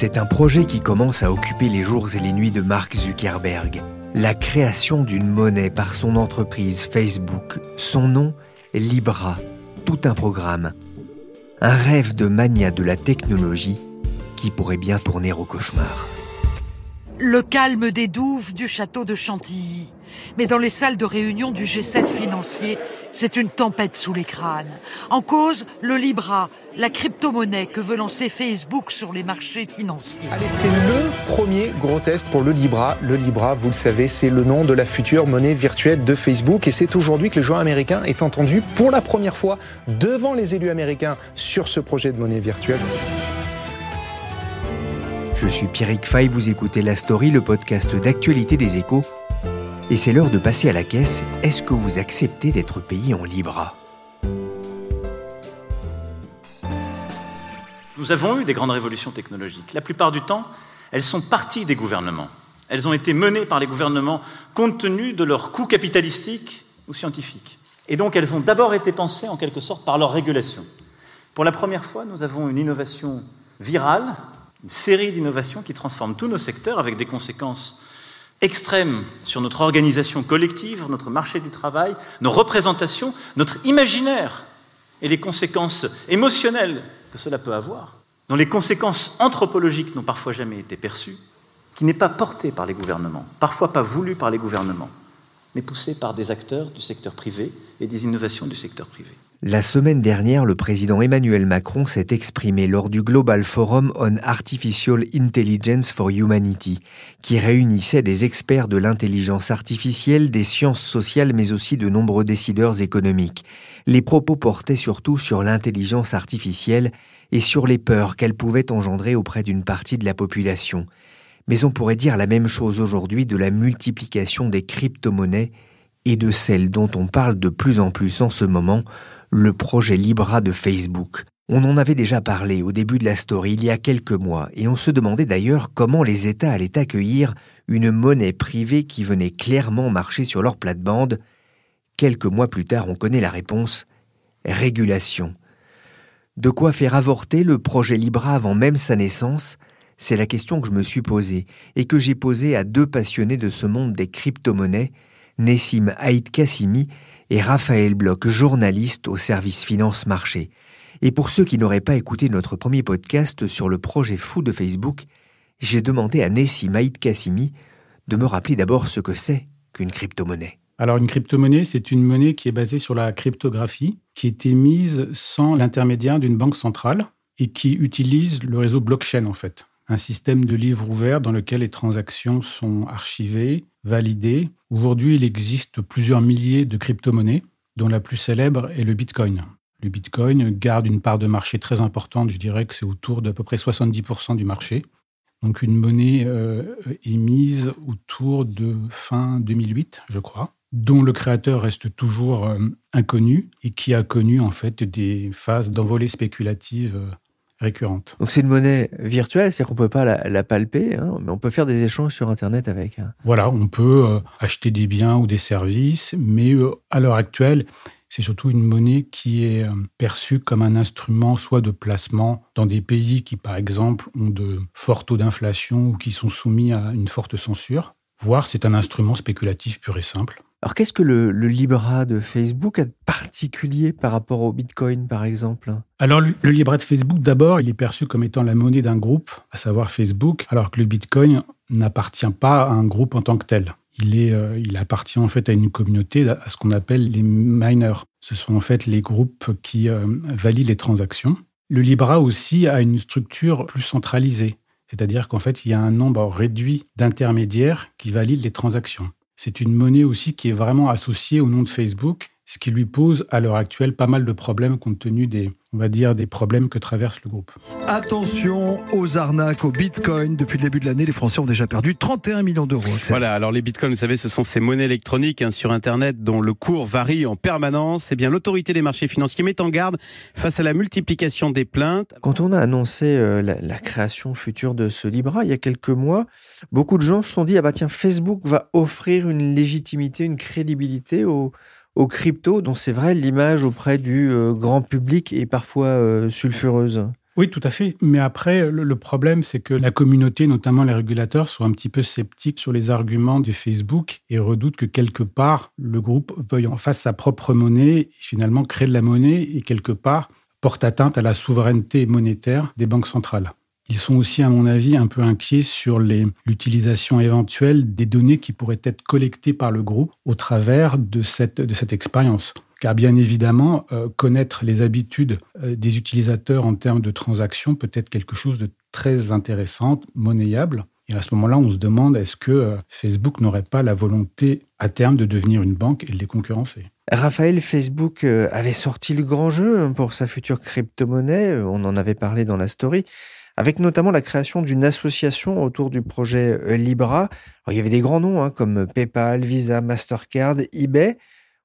C'est un projet qui commence à occuper les jours et les nuits de Mark Zuckerberg. La création d'une monnaie par son entreprise Facebook, son nom Libra, tout un programme. Un rêve de mania de la technologie qui pourrait bien tourner au cauchemar. Le calme des douves du château de Chantilly. Mais dans les salles de réunion du G7 financier, c'est une tempête sous les crânes. En cause, le Libra, la crypto-monnaie que veut lancer Facebook sur les marchés financiers. Allez, c'est le premier gros test pour le Libra. Le Libra, vous le savez, c'est le nom de la future monnaie virtuelle de Facebook. Et c'est aujourd'hui que le joueur américain est entendu pour la première fois devant les élus américains sur ce projet de monnaie virtuelle. Je suis Pierrick Fay, vous écoutez La Story, le podcast d'actualité des échos. Et c'est l'heure de passer à la caisse. Est-ce que vous acceptez d'être payé en Libra? Nous avons eu des grandes révolutions technologiques. La plupart du temps, elles sont parties des gouvernements. Elles ont été menées par les gouvernements compte tenu de leurs coûts capitalistiques ou scientifiques. Et donc elles ont d'abord été pensées en quelque sorte par leur régulation. Pour la première fois, nous avons une innovation virale une série d'innovations qui transforment tous nos secteurs avec des conséquences extrêmes sur notre organisation collective, notre marché du travail, nos représentations, notre imaginaire et les conséquences émotionnelles que cela peut avoir, dont les conséquences anthropologiques n'ont parfois jamais été perçues, qui n'est pas porté par les gouvernements, parfois pas voulu par les gouvernements, mais poussé par des acteurs du secteur privé et des innovations du secteur privé. La semaine dernière, le président Emmanuel Macron s'est exprimé lors du Global Forum on Artificial Intelligence for Humanity, qui réunissait des experts de l'intelligence artificielle, des sciences sociales, mais aussi de nombreux décideurs économiques. Les propos portaient surtout sur l'intelligence artificielle et sur les peurs qu'elle pouvait engendrer auprès d'une partie de la population. Mais on pourrait dire la même chose aujourd'hui de la multiplication des crypto-monnaies et de celle dont on parle de plus en plus en ce moment, le projet Libra de Facebook. On en avait déjà parlé au début de la story il y a quelques mois, et on se demandait d'ailleurs comment les États allaient accueillir une monnaie privée qui venait clairement marcher sur leur plate-bande. Quelques mois plus tard, on connaît la réponse régulation. De quoi faire avorter le projet Libra avant même sa naissance? C'est la question que je me suis posée et que j'ai posée à deux passionnés de ce monde des crypto-monnaies, Nessim Haït Kassimi et Raphaël Bloch, journaliste au service Finance Marché. Et pour ceux qui n'auraient pas écouté notre premier podcast sur le projet fou de Facebook, j'ai demandé à Nessim Haït Kassimi de me rappeler d'abord ce que c'est qu'une crypto-monnaie. Alors une crypto-monnaie, c'est une monnaie qui est basée sur la cryptographie, qui est émise sans l'intermédiaire d'une banque centrale et qui utilise le réseau blockchain en fait un système de livre ouvert dans lequel les transactions sont archivées, validées. Aujourd'hui, il existe plusieurs milliers de crypto-monnaies, dont la plus célèbre est le Bitcoin. Le Bitcoin garde une part de marché très importante, je dirais que c'est autour d'à peu près 70% du marché. Donc une monnaie euh, émise autour de fin 2008, je crois, dont le créateur reste toujours euh, inconnu et qui a connu en fait des phases d'envolée spéculative euh, récurrente. Donc c'est une monnaie virtuelle, c'est-à-dire qu'on peut pas la, palper, hein, mais on peut faire des échanges sur Internet avec. Hein. Voilà, on peut euh, acheter des biens ou des services, mais euh, à l'heure actuelle, c'est surtout une monnaie qui est euh, perçue comme un instrument soit de placement dans des pays qui, par exemple, ont de forts taux d'inflation ou qui sont soumis à une forte censure, voire c'est un instrument spéculatif pur et simple. Alors qu'est-ce que le, Libra de Facebook a de particulier par rapport au Bitcoin, par exemple? Alors le, Libra de Facebook, d'abord, il est perçu comme étant la monnaie d'un groupe, à savoir Facebook, alors que le Bitcoin n'appartient pas à un groupe en tant que tel. Il, est, euh, il appartient en fait à une communauté, à ce qu'on appelle les miners. Ce sont en fait les groupes qui euh, valident les transactions. Le Libra aussi a une structure plus centralisée, c'est-à-dire qu'en fait, il y a un nombre réduit d'intermédiaires qui valident les transactions. C'est une monnaie aussi qui est vraiment associée au nom de Facebook, ce qui lui pose à l'heure actuelle pas mal de problèmes compte tenu des, on va dire, des problèmes que traverse le groupe. Attention aux arnaques au Bitcoin. Depuis le début de l'année, les Français ont déjà perdu 31 millions d'euros. Voilà, alors les Bitcoins, vous savez, ce sont ces monnaies électroniques hein, sur Internet dont le cours varie en permanence. Eh bien, l'autorité des marchés financiers met en garde face à la multiplication des plaintes. Quand on a annoncé euh, la, la, création future de ce Libra il y a quelques mois, beaucoup de gens se sont dit, ah bah tiens, Facebook va offrir une légitimité, une crédibilité aux aux crypto, dont c'est vrai l'image auprès du euh, grand public est parfois euh, sulfureuse. Oui, tout à fait. Mais après, le, problème, c'est que la communauté, notamment les régulateurs, sont un petit peu sceptiques sur les arguments de Facebook et redoutent que quelque part, le groupe veuille en face sa propre monnaie et finalement créer de la monnaie et quelque part porte atteinte à la souveraineté monétaire des banques centrales. Ils sont aussi, à mon avis, un peu inquiets sur l'utilisation éventuelle des données qui pourraient être collectées par le groupe au travers de cette, expérience. Car bien évidemment, euh, connaître les habitudes euh, des utilisateurs en termes de transactions peut être quelque chose de très intéressant, monnayable. Et à ce moment-là, on se demande est-ce que euh, Facebook n'aurait pas la volonté à terme de devenir une banque et de les concurrencer? Raphaël, Facebook avait sorti le grand jeu pour sa future crypto-monnaie. On en avait parlé dans la story avec notamment la création d'une association autour du projet euh, Libra. il y avait des grands noms hein, comme PayPal, Visa, Mastercard, eBay.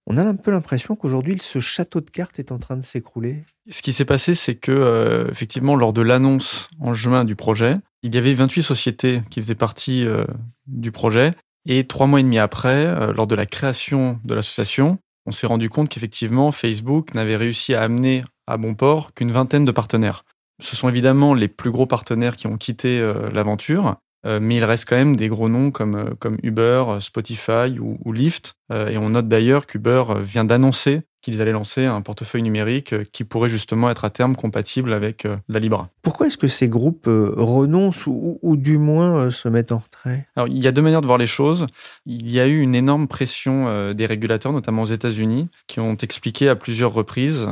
On a un peu l'impression qu'aujourd'hui, ce château de cartes est en train de s'écrouler. Ce qui s'est passé, c'est que, euh, effectivement, lors de l'annonce en juin du projet, il y avait 28 sociétés qui faisaient partie euh, du projet. Et trois mois et demi après, lors de la création de l'association, on s'est rendu compte qu'effectivement, Facebook n'avait réussi à amener à bon port qu'une vingtaine de partenaires. Ce sont évidemment les plus gros partenaires qui ont quitté euh, l'aventure, euh, mais il reste quand même des gros noms comme, euh, Uber, Spotify ou, ou Lyft. et on note d'ailleurs qu'Uber vient d'annoncer qu'ils allaient lancer un portefeuille numérique euh, qui pourrait justement être à terme compatible avec euh, la Libra. Pourquoi est-ce que ces groupes euh, renoncent ou, du moins se mettent en retrait? Alors, il y a deux manières de voir les choses. Il y a eu une énorme pression des régulateurs, notamment aux États-Unis, qui ont expliqué à plusieurs reprises,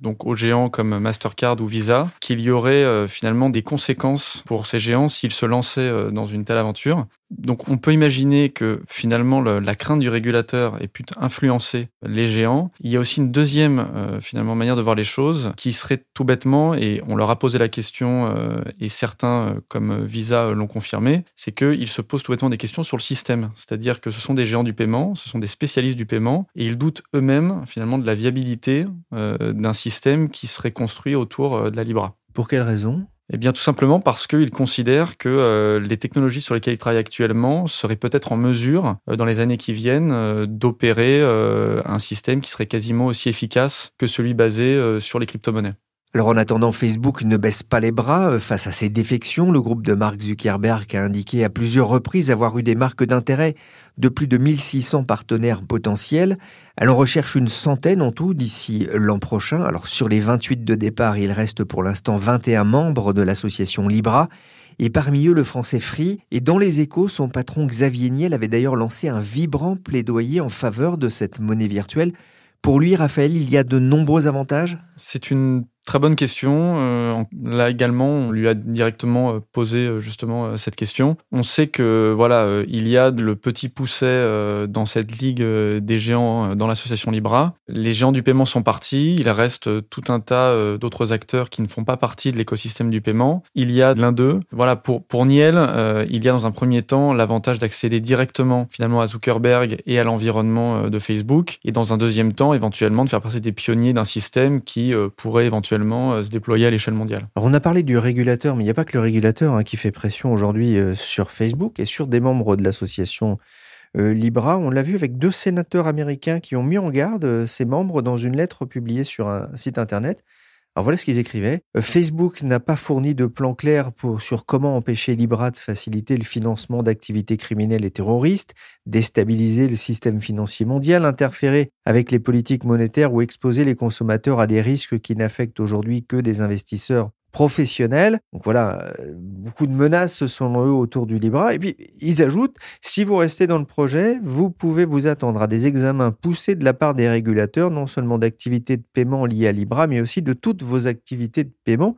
donc aux géants comme Mastercard ou Visa, qu'il y aurait finalement des conséquences pour ces géants s'ils se lançaient dans une telle aventure donc on peut imaginer que finalement la crainte du régulateur ait pu influencer les géants. Il y a aussi une deuxième euh, finalement manière de voir les choses qui serait tout bêtement, et on leur a posé la question, euh, et certains euh, comme Visa l'ont confirmé, c'est qu'ils se posent tout bêtement des questions sur le système. C'est-à-dire que ce sont des géants du paiement, ce sont des spécialistes du paiement, et ils doutent eux-mêmes finalement de la viabilité d'un système qui serait construit autour de la Libra. Pour quelle raison? Eh bien, tout simplement parce qu'ils considèrent que euh, les technologies sur lesquelles ils travaillent actuellement seraient peut-être en mesure, euh, dans les années qui viennent, euh, d'opérer un système qui serait quasiment aussi efficace que celui basé sur les crypto-monnaies. Alors en attendant, Facebook ne baisse pas les bras face à ces défections. Le groupe de Mark Zuckerberg a indiqué à plusieurs reprises avoir eu des marques d'intérêt de plus de 1600 partenaires potentiels. Elle en recherche une centaine en tout d'ici l'an prochain. Alors sur les 28 de départ, il reste pour l'instant 21 membres de l'association Libra. Et parmi eux, le français Free. Et dans les échos, son patron Xavier Niel avait d'ailleurs lancé un vibrant plaidoyer en faveur de cette monnaie virtuelle. Pour lui, Raphaël, il y a de nombreux avantages? C'est une Très bonne question. Euh, là également, on lui a directement euh, posé euh, justement cette question. On sait que voilà, il y a le petit pousset dans cette ligue des géants dans l'association Libra. Les géants du paiement sont partis. Il reste tout un tas d'autres acteurs qui ne font pas partie de l'écosystème du paiement. Il y a l'un d'eux. Voilà, pour pour Niel, il y a dans un premier temps l'avantage d'accéder directement finalement à Zuckerberg et à l'environnement de Facebook, et dans un deuxième temps, éventuellement, de faire partie des pionniers d'un système qui pourrait éventuellement euh, se déployer à l'échelle mondiale. Alors on a parlé du régulateur, mais il n'y a pas que le régulateur hein, qui fait pression aujourd'hui euh, sur Facebook et sur des membres de l'association euh, Libra. On l'a vu avec deux sénateurs américains qui ont mis en garde ces membres dans une lettre publiée sur un site internet. Alors voilà ce qu'ils écrivaient. Euh, Facebook n'a pas fourni de plan clair sur comment empêcher Libra de faciliter le financement d'activités criminelles et terroristes, déstabiliser le système financier mondial, interférer avec les politiques monétaires ou exposer les consommateurs à des risques qui n'affectent aujourd'hui que des investisseurs professionnels. Donc voilà, euh, beaucoup de menaces sont eux autour du Libra. Et puis ils ajoutent, si vous restez dans le projet, vous pouvez vous attendre à des examens poussés de la part des régulateurs, non seulement d'activités de paiement liées à Libra, mais aussi de toutes vos activités de paiement.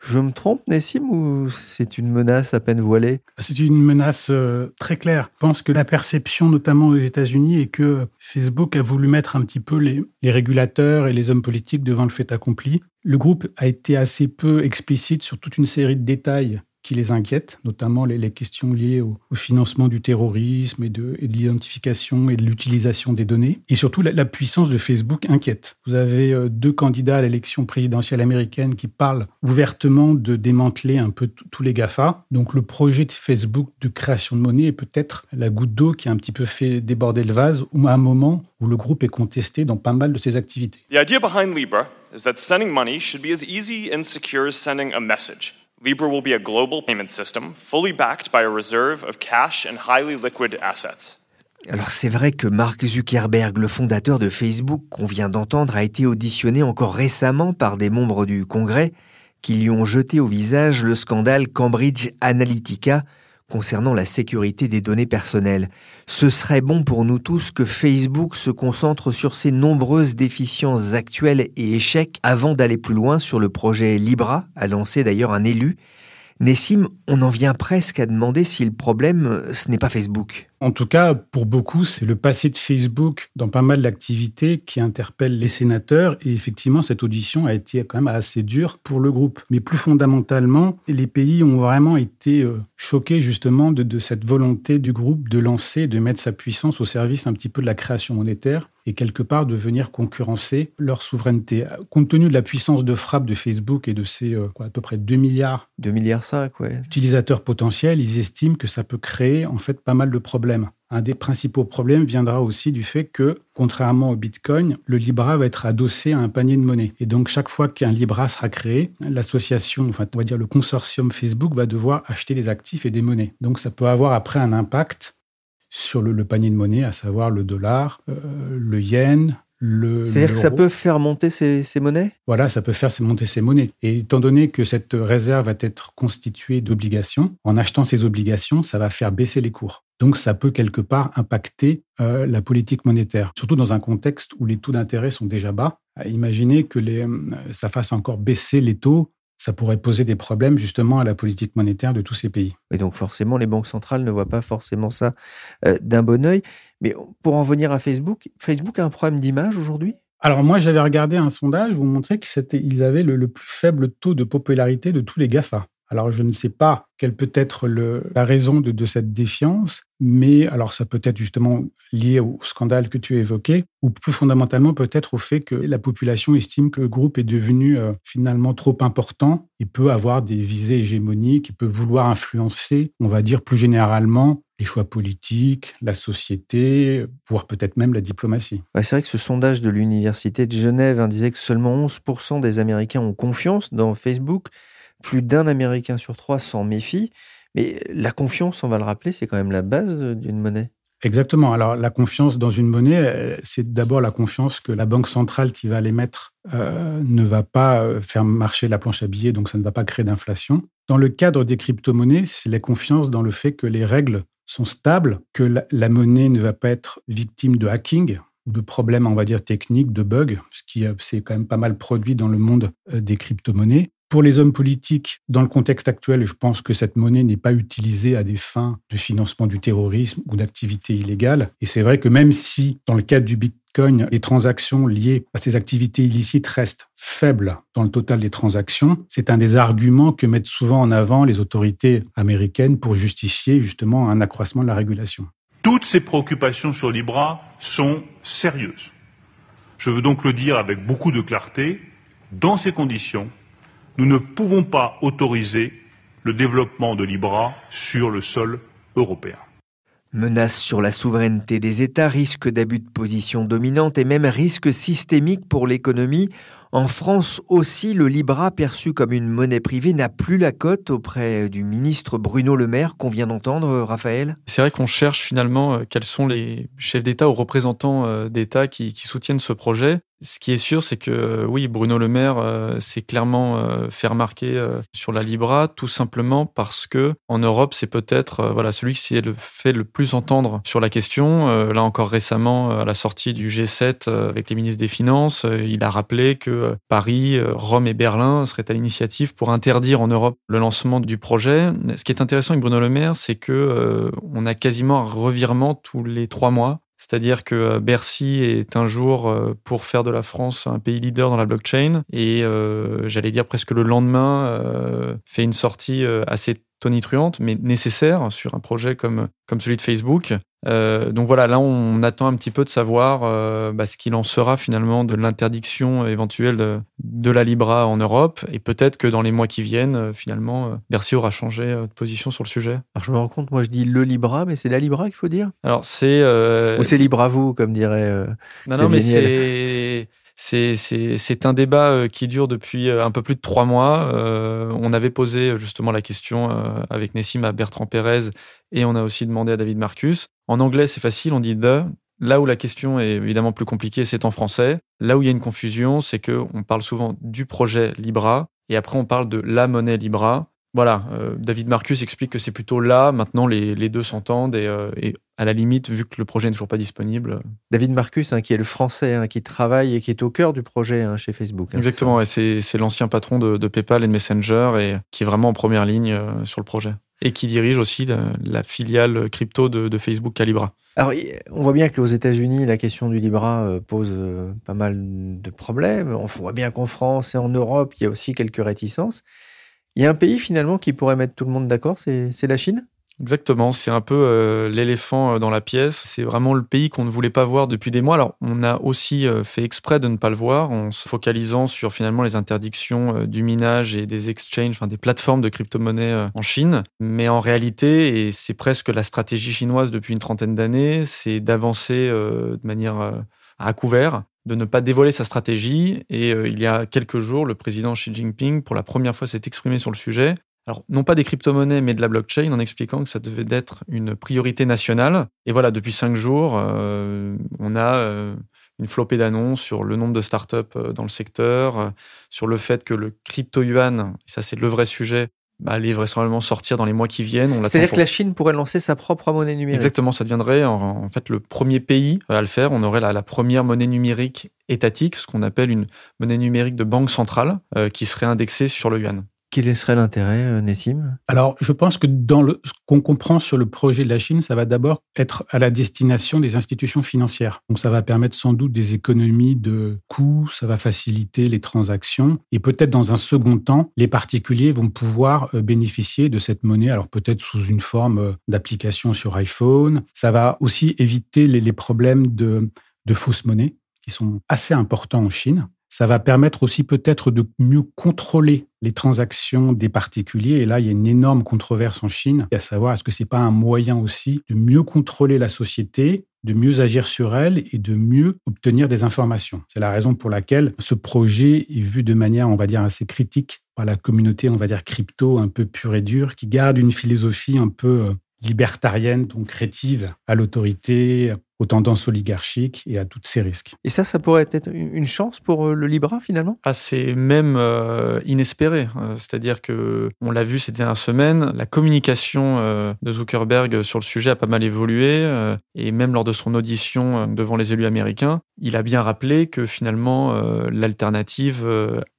Je me trompe, Nessim, ou c'est une menace à peine voilée? C'est une menace euh, très claire. Je pense que la perception, notamment aux États-Unis, est que Facebook a voulu mettre un petit peu les, les régulateurs et les hommes politiques devant le fait accompli. Le groupe a été assez peu explicite sur toute une série de détails qui les inquiètent, notamment les, questions liées au, financement du terrorisme et de, l'identification et de l'utilisation des données. Et surtout, la, puissance de Facebook inquiète. Vous avez euh, deux candidats à l'élection présidentielle américaine qui parlent ouvertement de démanteler un peu tous les GAFA. Donc le projet de Facebook de création de monnaie est peut-être la goutte d'eau qui a un petit peu fait déborder le vase ou à un moment où le groupe est contesté dans pas mal de ses activités. The idea behind Libra is that sending money should be as easy and secure as sending a message. Libra will be a global payment system, fully backed by a reserve of cash and highly liquid assets. Alors c'est vrai que Mark Zuckerberg, le fondateur de Facebook qu'on vient d'entendre, a été auditionné encore récemment par des membres du Congrès qui lui ont jeté au visage le scandale Cambridge Analytica concernant la sécurité des données personnelles. Ce serait bon pour nous tous que Facebook se concentre sur ses nombreuses déficiences actuelles et échecs avant d'aller plus loin sur le projet Libra, a lancé d'ailleurs un élu. Nessim, on en vient presque à demander si le problème, ce n'est pas Facebook. En tout cas, pour beaucoup, c'est le passé de Facebook dans pas mal d'activités qui interpellent les sénateurs. Et effectivement, cette audition a été quand même assez dure pour le groupe. Mais plus fondamentalement, les pays ont vraiment été euh, choqués justement de, cette volonté du groupe de lancer, de mettre sa puissance au service un petit peu de la création monétaire et quelque part de venir concurrencer leur souveraineté. Compte tenu de la puissance de frappe de Facebook et de ses euh, à peu près 2 milliards, 2 milliards 5, ouais. utilisateurs potentiels, ils estiment que ça peut créer en fait pas mal de problèmes un des principaux problèmes viendra aussi du fait que, contrairement au Bitcoin, le Libra va être adossé à un panier de monnaie. Et donc, chaque fois qu'un Libra sera créé, l'association, enfin, on va dire le consortium Facebook va devoir acheter des actifs et des monnaies. Donc, ça peut avoir après un impact sur le, panier de monnaie, à savoir le dollar, euh, le yen, c'est-à-dire que ça peut faire monter ces, monnaies? Voilà, ça peut faire monter ces monnaies. Et étant donné que cette réserve va être constituée d'obligations, en achetant ces obligations, ça va faire baisser les cours. Donc ça peut quelque part impacter euh, la politique monétaire, surtout dans un contexte où les taux d'intérêt sont déjà bas. Imaginez que les, euh, ça fasse encore baisser les taux ça pourrait poser des problèmes justement à la politique monétaire de tous ces pays. Et donc forcément, les banques centrales ne voient pas forcément ça euh, d'un bon oeil. Mais pour en venir à Facebook, Facebook a un problème d'image aujourd'hui? Alors moi, j'avais regardé un sondage où on montrait qu'ils avaient le, le, plus faible taux de popularité de tous les GAFA. Alors je ne sais pas quelle peut être la raison de, cette défiance, mais alors ça peut être justement lié au scandale que tu évoqué, ou plus fondamentalement peut-être au fait que la population estime que le groupe est devenu euh, finalement trop important et peut avoir des visées hégémoniques, et peut vouloir influencer, on va dire plus généralement, les choix politiques, la société, voire peut-être même la diplomatie. c'est vrai que ce sondage de l'Université de Genève disait que seulement 11% des Américains ont confiance dans Facebook plus d'un Américain sur trois s'en méfie. Mais la confiance, on va le rappeler, c'est quand même la base d'une monnaie. Exactement. Alors la confiance dans une monnaie, euh, c'est d'abord la confiance que la banque centrale qui va l'émettre euh, ne va pas euh, faire marcher la planche à billets, donc ça ne va pas créer d'inflation. Dans le cadre des crypto-monnaies, c'est la confiance dans le fait que les règles sont stables, que la, la monnaie ne va pas être victime de hacking de problèmes, on va dire, techniques, de bugs, ce qui s'est quand même pas mal produit dans le monde des crypto-monnaies. Pour les hommes politiques, dans le contexte actuel, je pense que cette monnaie n'est pas utilisée à des fins de financement du terrorisme ou d'activités illégales. Et c'est vrai que même si, dans le cadre du Bitcoin, les transactions liées à ces activités illicites restent faibles dans le total des transactions, c'est un des arguments que mettent souvent en avant les autorités américaines pour justifier justement un accroissement de la régulation. Toutes ces préoccupations sur Libra sont sérieuses. Je veux donc le dire avec beaucoup de clarté, dans ces conditions, nous ne pouvons pas autoriser le développement de Libra sur le sol européen. Menace sur la souveraineté des États, risque d'abus de position dominante et même risque systémique pour l'économie. En France aussi, le Libra, perçu comme une monnaie privée, n'a plus la cote auprès du ministre Bruno Le Maire qu'on vient d'entendre, Raphaël? C'est vrai qu'on cherche finalement euh, quels sont les chefs d'État ou représentants euh, d'État qui, soutiennent ce projet. Ce qui est sûr, c'est que euh, oui, Bruno Le Maire s'est clairement fait remarquer sur la Libra, tout simplement parce que en Europe, c'est peut-être voilà celui qui s'est fait le plus entendre sur la question. là encore récemment, à la sortie du G7 avec les ministres des Finances, il a rappelé que Paris, Rome et Berlin seraient à l'initiative pour interdire en Europe le lancement du projet. Ce qui est intéressant avec Bruno Le Maire, c'est que on a quasiment un revirement tous les trois mois c'est-à-dire que euh, Bercy est un jour euh, pour faire de la France un pays leader dans la blockchain et euh, j'allais dire presque le lendemain fait une sortie assez tonitruante mais nécessaire sur un projet comme, comme celui de Facebook. Euh, donc voilà, là on attend un petit peu de savoir euh, bah, ce qu'il en sera finalement de l'interdiction éventuelle de, la Libra en Europe et peut-être que dans les mois qui viennent, euh, finalement, Bercy aura changé de position sur le sujet. Alors je me rends compte, moi je dis le Libra, mais c'est la Libra qu'il faut dire? Alors c'est... Ou c'est Libra vous, comme dirait... non, non, mais c'est... C'est un débat qui dure depuis un peu plus de trois mois. on avait posé justement la question avec Nessim à Bertrand Pérez et on a aussi demandé à David Marcus. En anglais, c'est facile, on dit the. Là où la question est évidemment plus compliquée, c'est en français. Là où il y a une confusion, c'est qu'on parle souvent du projet Libra et après on parle de la monnaie Libra. Voilà, euh, David Marcus explique que c'est plutôt là, maintenant les, deux s'entendent euh, et, à la limite, vu que le projet n'est toujours pas disponible. David Marcus, hein, qui est le français, hein, qui travaille et qui est au cœur du projet hein, chez Facebook. Exactement, c'est l'ancien patron de, PayPal et de Messenger et qui est vraiment en première ligne euh, sur le projet et qui dirige aussi la, filiale crypto de, Facebook Calibra. Alors, on voit bien qu'aux États-Unis, la question du Libra euh, pose euh, pas mal de problèmes. On voit bien qu'en France et en Europe, il y a aussi quelques réticences. Il y a un pays finalement qui pourrait mettre tout le monde d'accord, c'est la Chine? Exactement, c'est un peu euh, l'éléphant euh, dans la pièce. C'est vraiment le pays qu'on ne voulait pas voir depuis des mois. Alors, on a aussi euh, fait exprès de ne pas le voir en se focalisant sur finalement les interdictions du minage et des exchanges, enfin des plateformes de crypto-monnaies en Chine. Mais en réalité, et c'est presque la stratégie chinoise depuis une trentaine d'années, c'est d'avancer de manière à couvert de ne pas dévoiler sa stratégie. Et il y a quelques jours, le président Xi Jinping, pour la première fois, s'est exprimé sur le sujet alors, non pas des crypto-monnaies, mais de la blockchain, en expliquant que ça devait être une priorité nationale. Et voilà, depuis cinq jours, euh, on a euh, une flopée d'annonces sur le nombre de startups euh, dans le secteur, sur le fait que le crypto-yuan, ça c'est le vrai sujet, bah, allait vraisemblablement sortir dans les mois qui viennent. C'est-à-dire que la Chine pourrait lancer sa propre monnaie numérique Exactement, ça deviendrait en, fait le premier pays à le faire. On aurait la, première monnaie numérique étatique, ce qu'on appelle une monnaie numérique de banque centrale, qui serait indexée sur le yuan. Quel serait l'intérêt, euh, Nessim? Alors, je pense que dans ce qu'on comprend sur le projet de la Chine, ça va d'abord être à la destination des institutions financières. Donc, ça va permettre sans doute des économies de coûts, ça va faciliter les transactions. Et peut-être dans un second temps, les particuliers vont pouvoir euh, bénéficier de cette monnaie, alors peut-être sous une forme euh, d'application sur iPhone. Ça va aussi éviter les, problèmes de fausses monnaies qui sont assez importants en Chine. Ça va permettre aussi peut-être de mieux contrôler les transactions des particuliers. Et là, il y a une énorme controverse en Chine, à savoir est-ce que c'est pas un moyen aussi de mieux contrôler la société, de mieux agir sur elle et de mieux obtenir des informations? C'est la raison pour laquelle ce projet est vu de manière, on va dire, assez critique par la communauté, on va dire, crypto, un peu pure et dure, qui garde une philosophie un peu euh, libertarienne, donc rétive à l'autorité, aux tendances oligarchiques et à tous ces risques. Et ça, ça pourrait être une chance pour euh, le Libra finalement? Ah, C'est même euh, inespéré. Euh, c'est-à-dire que on l'a vu ces dernières semaines, la communication de Zuckerberg sur le sujet a pas mal évolué et même lors de son audition devant les élus américains, il a bien rappelé que finalement l'alternative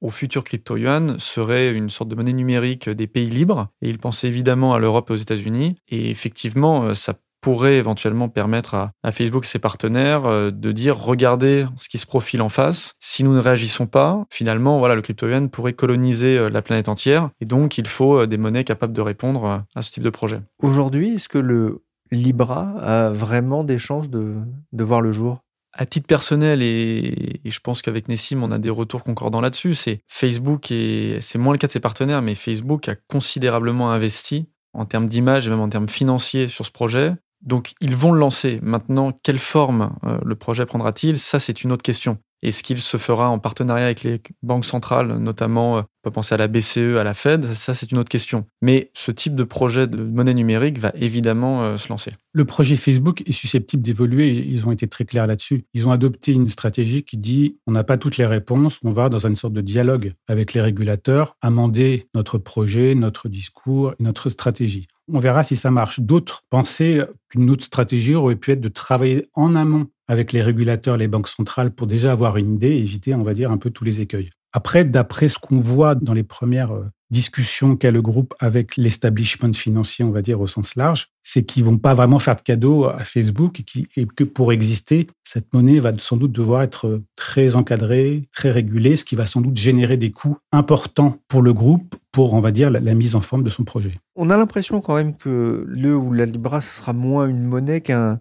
au futur crypto-yuan serait une sorte de monnaie numérique des pays libres et il pensait évidemment à l'Europe et aux États-Unis et effectivement ça pourrait éventuellement permettre à, Facebook et ses partenaires euh, de dire regardez ce qui se profile en face. Si nous ne réagissons pas, finalement, voilà, le crypto yuan pourrait coloniser euh, la planète entière. Et donc, il faut euh, des monnaies capables de répondre à ce type de projet. Aujourd'hui, est-ce que le Libra a vraiment des chances de, de voir le jour? À titre personnel, et, je pense qu'avec Nessim, on a des retours concordants là-dessus, c'est Facebook, et c'est moins le cas de ses partenaires, mais Facebook a considérablement investi en termes d'image et même en termes financiers sur ce projet. Donc ils vont le lancer. Maintenant, quelle forme euh, le projet prendra-t-il? Ça, c'est une autre question. Est-ce qu'il se fera en partenariat avec les banques centrales, notamment, euh, on peut penser à la BCE, à la Fed? Ça, c'est une autre question. Mais ce type de projet de monnaie numérique va évidemment euh, se lancer. Le projet Facebook est susceptible d'évoluer. Ils ont été très clairs là-dessus. Ils ont adopté une stratégie qui dit on n'a pas toutes les réponses, on va dans une sorte de dialogue avec les régulateurs, amender notre projet, notre discours, notre stratégie. On verra si ça marche. D'autres pensaient qu'une autre stratégie aurait pu être de travailler en amont avec les régulateurs, les banques centrales, pour déjà avoir une idée et éviter, on va dire, un peu tous les écueils. Après, d'après ce qu'on voit dans les premières euh, discussions qu'a le groupe avec l'establishment financier, on va dire au sens large, c'est qu'ils vont pas vraiment faire de cadeaux à Facebook et, que pour exister, cette monnaie va sans doute devoir être très encadrée, très régulée, ce qui va sans doute générer des coûts importants pour le groupe pour, on va dire, la, mise en forme de son projet. On a l'impression quand même que le ou la Libra, ce sera moins une monnaie qu'un euh,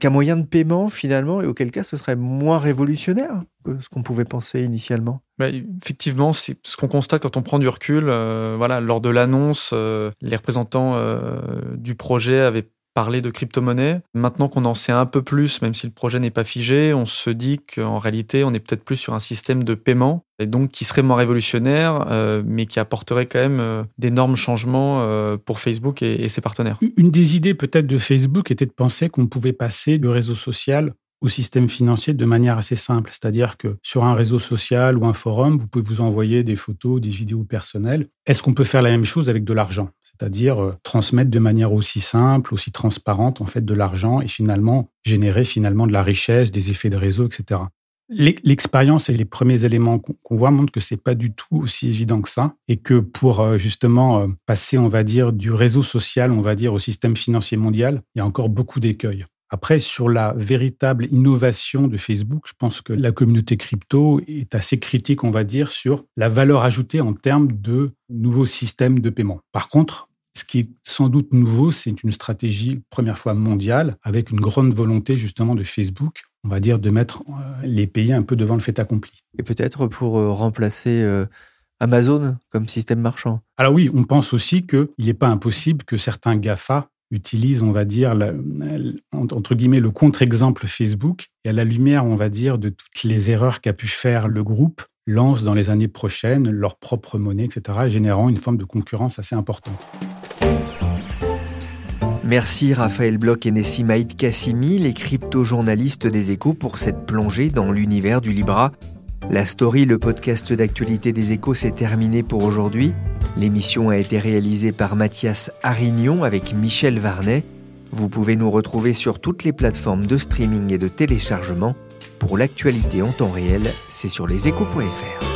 qu'un moyen de paiement finalement, et auquel cas ce serait moins révolutionnaire que ce qu'on pouvait penser initialement. Bah, effectivement, c'est ce qu'on constate quand on prend du recul. Euh, voilà, lors de l'annonce, euh, les représentants du projet avaient parler de crypto-monnaie. Maintenant qu'on en sait un peu plus, même si le projet n'est pas figé, on se dit qu'en réalité, on est peut-être plus sur un système de paiement, et donc qui serait moins révolutionnaire, euh, mais qui apporterait quand même euh, d'énormes changements euh, pour Facebook et, ses partenaires. Une des idées peut-être de Facebook était de penser qu'on pouvait passer du réseau social au système financier de manière assez simple. C'est-à-dire que sur un réseau social ou un forum, vous pouvez vous envoyer des photos, des vidéos personnelles. Est-ce qu'on peut faire la même chose avec de l'argent? C'est-à-dire euh, transmettre de manière aussi simple, aussi transparente en fait de l'argent et finalement générer finalement de la richesse, des effets de réseau, etc. L'expérience et les premiers éléments qu'on voit montrent que c'est pas du tout aussi évident que ça et que pour euh, justement euh, passer, on va dire, du réseau social, on va dire, au système financier mondial, il y a encore beaucoup d'écueils. Après, sur la véritable innovation de Facebook, je pense que la communauté crypto est assez critique, on va dire, sur la valeur ajoutée en termes de nouveaux systèmes de paiement. Par contre, ce qui est sans doute nouveau, c'est une stratégie, première fois mondiale, avec une grande volonté justement de Facebook, on va dire, de mettre euh, les pays un peu devant le fait accompli. Et peut-être pour euh, remplacer euh, Amazon comme système marchand. Alors oui, on pense aussi qu'il n'est pas impossible que certains GAFA utilisent, on va dire, entre guillemets, le contre-exemple Facebook, et à la lumière, on va dire, de toutes les erreurs qu'a pu faire le groupe, lancent dans les années prochaines leur propre monnaie, etc., générant une forme de concurrence assez importante. Merci Raphaël Bloch et Nessimaïd Kassimi, les crypto-journalistes des échos, pour cette plongée dans l'univers du Libra. La story, le podcast d'actualité des échos, s'est terminé pour aujourd'hui. L'émission a été réalisée par Mathias Arignon avec Michel Varnet. Vous pouvez nous retrouver sur toutes les plateformes de streaming et de téléchargement. Pour l'actualité en temps réel, c'est sur leséchos.fr.